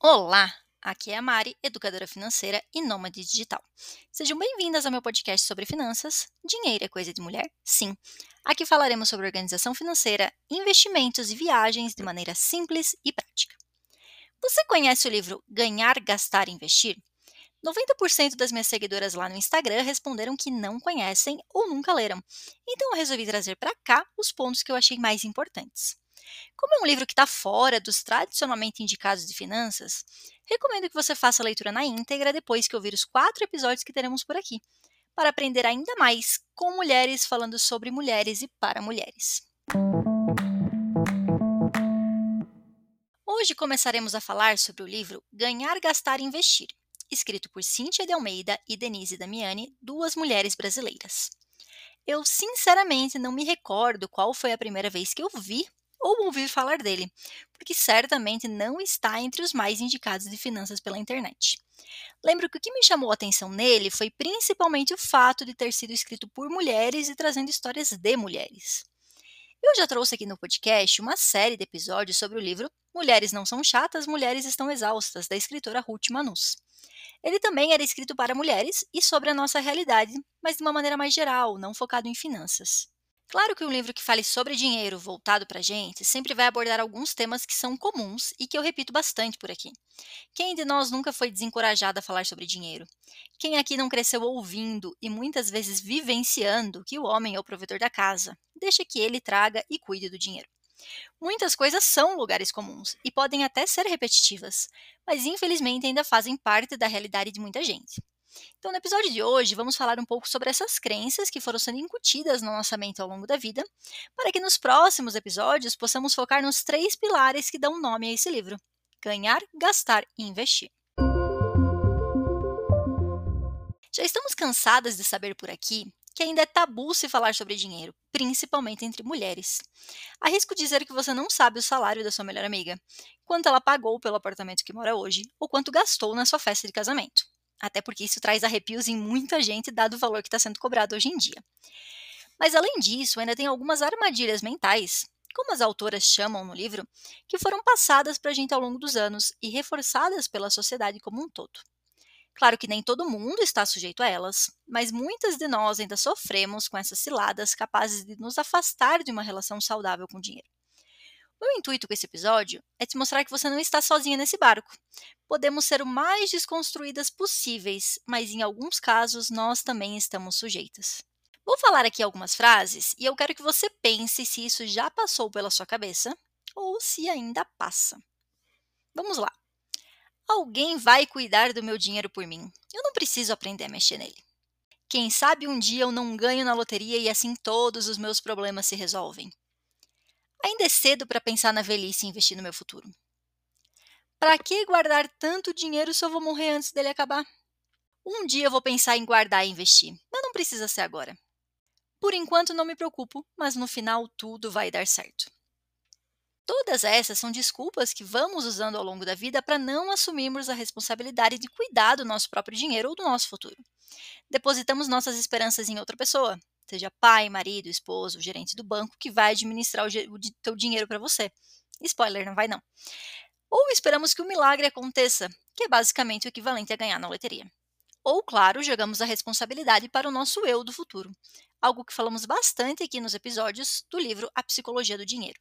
Olá, aqui é a Mari, educadora financeira e nômade digital. Sejam bem-vindas ao meu podcast sobre finanças. Dinheiro é coisa de mulher? Sim. Aqui falaremos sobre organização financeira, investimentos e viagens de maneira simples e prática. Você conhece o livro Ganhar, Gastar e Investir? 90% das minhas seguidoras lá no Instagram responderam que não conhecem ou nunca leram. Então eu resolvi trazer para cá os pontos que eu achei mais importantes. Como é um livro que está fora dos tradicionalmente indicados de finanças, recomendo que você faça a leitura na íntegra depois que ouvir os quatro episódios que teremos por aqui, para aprender ainda mais com mulheres falando sobre mulheres e para mulheres. Hoje começaremos a falar sobre o livro Ganhar, Gastar e Investir, escrito por Cíntia de Almeida e Denise Damiani, duas mulheres brasileiras. Eu sinceramente não me recordo qual foi a primeira vez que eu vi ou ouvir falar dele, porque certamente não está entre os mais indicados de finanças pela internet. Lembro que o que me chamou a atenção nele foi principalmente o fato de ter sido escrito por mulheres e trazendo histórias de mulheres. Eu já trouxe aqui no podcast uma série de episódios sobre o livro Mulheres Não São Chatas, Mulheres Estão Exaustas, da escritora Ruth Manus. Ele também era escrito para mulheres e sobre a nossa realidade, mas de uma maneira mais geral, não focado em finanças. Claro que um livro que fale sobre dinheiro voltado para a gente sempre vai abordar alguns temas que são comuns e que eu repito bastante por aqui. Quem de nós nunca foi desencorajado a falar sobre dinheiro? Quem aqui não cresceu ouvindo e muitas vezes vivenciando que o homem é o provedor da casa? Deixa que ele traga e cuide do dinheiro. Muitas coisas são lugares comuns e podem até ser repetitivas, mas infelizmente ainda fazem parte da realidade de muita gente. Então, no episódio de hoje, vamos falar um pouco sobre essas crenças que foram sendo incutidas na nossa mente ao longo da vida, para que nos próximos episódios possamos focar nos três pilares que dão nome a esse livro: ganhar, gastar e investir. Já estamos cansadas de saber por aqui que ainda é tabu se falar sobre dinheiro, principalmente entre mulheres. Arrisco dizer que você não sabe o salário da sua melhor amiga, quanto ela pagou pelo apartamento que mora hoje ou quanto gastou na sua festa de casamento até porque isso traz arrepios em muita gente, dado o valor que está sendo cobrado hoje em dia. Mas além disso, ainda tem algumas armadilhas mentais, como as autoras chamam no livro, que foram passadas para a gente ao longo dos anos e reforçadas pela sociedade como um todo. Claro que nem todo mundo está sujeito a elas, mas muitas de nós ainda sofremos com essas ciladas capazes de nos afastar de uma relação saudável com o dinheiro. Meu intuito com esse episódio é te mostrar que você não está sozinha nesse barco. Podemos ser o mais desconstruídas possíveis, mas em alguns casos nós também estamos sujeitas. Vou falar aqui algumas frases e eu quero que você pense se isso já passou pela sua cabeça ou se ainda passa. Vamos lá. Alguém vai cuidar do meu dinheiro por mim. Eu não preciso aprender a mexer nele. Quem sabe um dia eu não ganho na loteria e assim todos os meus problemas se resolvem. Ainda é cedo para pensar na velhice e investir no meu futuro. Para que guardar tanto dinheiro se eu vou morrer antes dele acabar? Um dia eu vou pensar em guardar e investir, mas não precisa ser agora. Por enquanto não me preocupo, mas no final tudo vai dar certo. Todas essas são desculpas que vamos usando ao longo da vida para não assumirmos a responsabilidade de cuidar do nosso próprio dinheiro ou do nosso futuro. Depositamos nossas esperanças em outra pessoa, seja pai, marido, esposo, gerente do banco, que vai administrar o, o teu dinheiro para você. Spoiler, não vai não. Ou esperamos que o milagre aconteça, que é basicamente o equivalente a ganhar na loteria. Ou, claro, jogamos a responsabilidade para o nosso eu do futuro, algo que falamos bastante aqui nos episódios do livro A Psicologia do Dinheiro.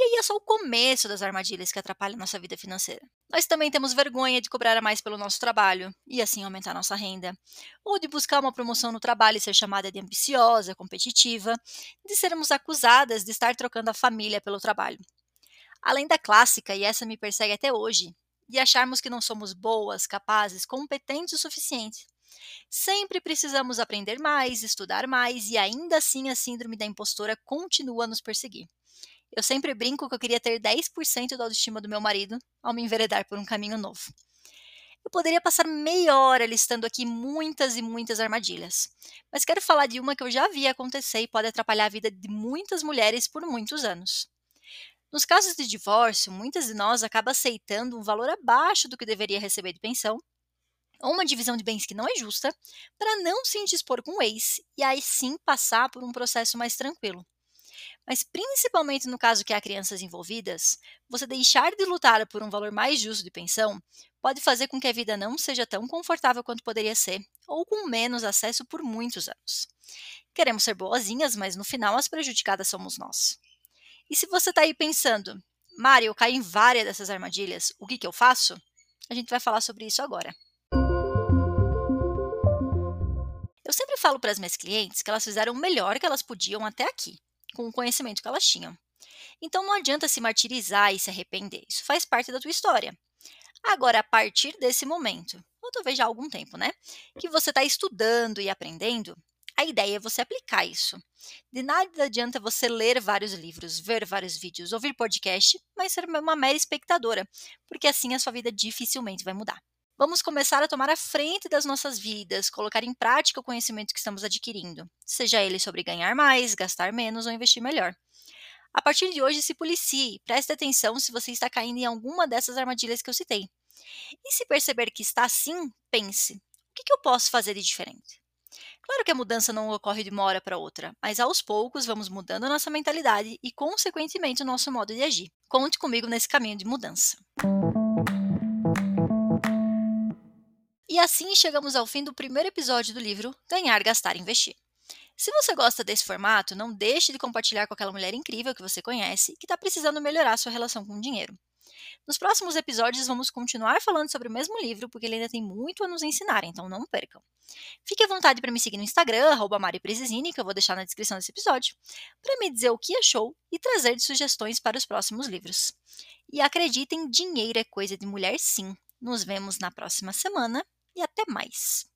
E aí é só o começo das armadilhas que atrapalham nossa vida financeira. Nós também temos vergonha de cobrar a mais pelo nosso trabalho e assim aumentar nossa renda, ou de buscar uma promoção no trabalho e ser chamada de ambiciosa, competitiva, de sermos acusadas de estar trocando a família pelo trabalho. Além da clássica, e essa me persegue até hoje, de acharmos que não somos boas, capazes, competentes o suficiente. Sempre precisamos aprender mais, estudar mais e ainda assim a síndrome da impostora continua a nos perseguir. Eu sempre brinco que eu queria ter 10% da autoestima do meu marido ao me enveredar por um caminho novo. Eu poderia passar meia hora listando aqui muitas e muitas armadilhas, mas quero falar de uma que eu já vi acontecer e pode atrapalhar a vida de muitas mulheres por muitos anos. Nos casos de divórcio, muitas de nós acabam aceitando um valor abaixo do que deveria receber de pensão, ou uma divisão de bens que não é justa, para não se indispor com o ex e aí sim passar por um processo mais tranquilo. Mas principalmente no caso que há crianças envolvidas, você deixar de lutar por um valor mais justo de pensão pode fazer com que a vida não seja tão confortável quanto poderia ser, ou com menos acesso por muitos anos. Queremos ser boazinhas, mas no final as prejudicadas somos nós. E se você está aí pensando, Mari, eu caí em várias dessas armadilhas, o que, que eu faço? A gente vai falar sobre isso agora. Eu sempre falo para as minhas clientes que elas fizeram o melhor que elas podiam até aqui com o conhecimento que elas tinham. Então não adianta se martirizar e se arrepender, isso faz parte da tua história. Agora, a partir desse momento, ou talvez já há algum tempo, né, que você está estudando e aprendendo, a ideia é você aplicar isso. De nada adianta você ler vários livros, ver vários vídeos, ouvir podcast, mas ser uma mera espectadora, porque assim a sua vida dificilmente vai mudar. Vamos começar a tomar a frente das nossas vidas, colocar em prática o conhecimento que estamos adquirindo, seja ele sobre ganhar mais, gastar menos ou investir melhor. A partir de hoje, se policie, preste atenção se você está caindo em alguma dessas armadilhas que eu citei. E se perceber que está assim, pense: o que eu posso fazer de diferente? Claro que a mudança não ocorre de uma hora para outra, mas aos poucos vamos mudando a nossa mentalidade e, consequentemente, o nosso modo de agir. Conte comigo nesse caminho de mudança. E assim chegamos ao fim do primeiro episódio do livro Ganhar, Gastar, Investir. Se você gosta desse formato, não deixe de compartilhar com aquela mulher incrível que você conhece que está precisando melhorar sua relação com o dinheiro. Nos próximos episódios, vamos continuar falando sobre o mesmo livro, porque ele ainda tem muito a nos ensinar, então não percam. Fique à vontade para me seguir no Instagram, @mariprecisini, que eu vou deixar na descrição desse episódio, para me dizer o que achou e trazer sugestões para os próximos livros. E acreditem, dinheiro é coisa de mulher sim. Nos vemos na próxima semana e até mais!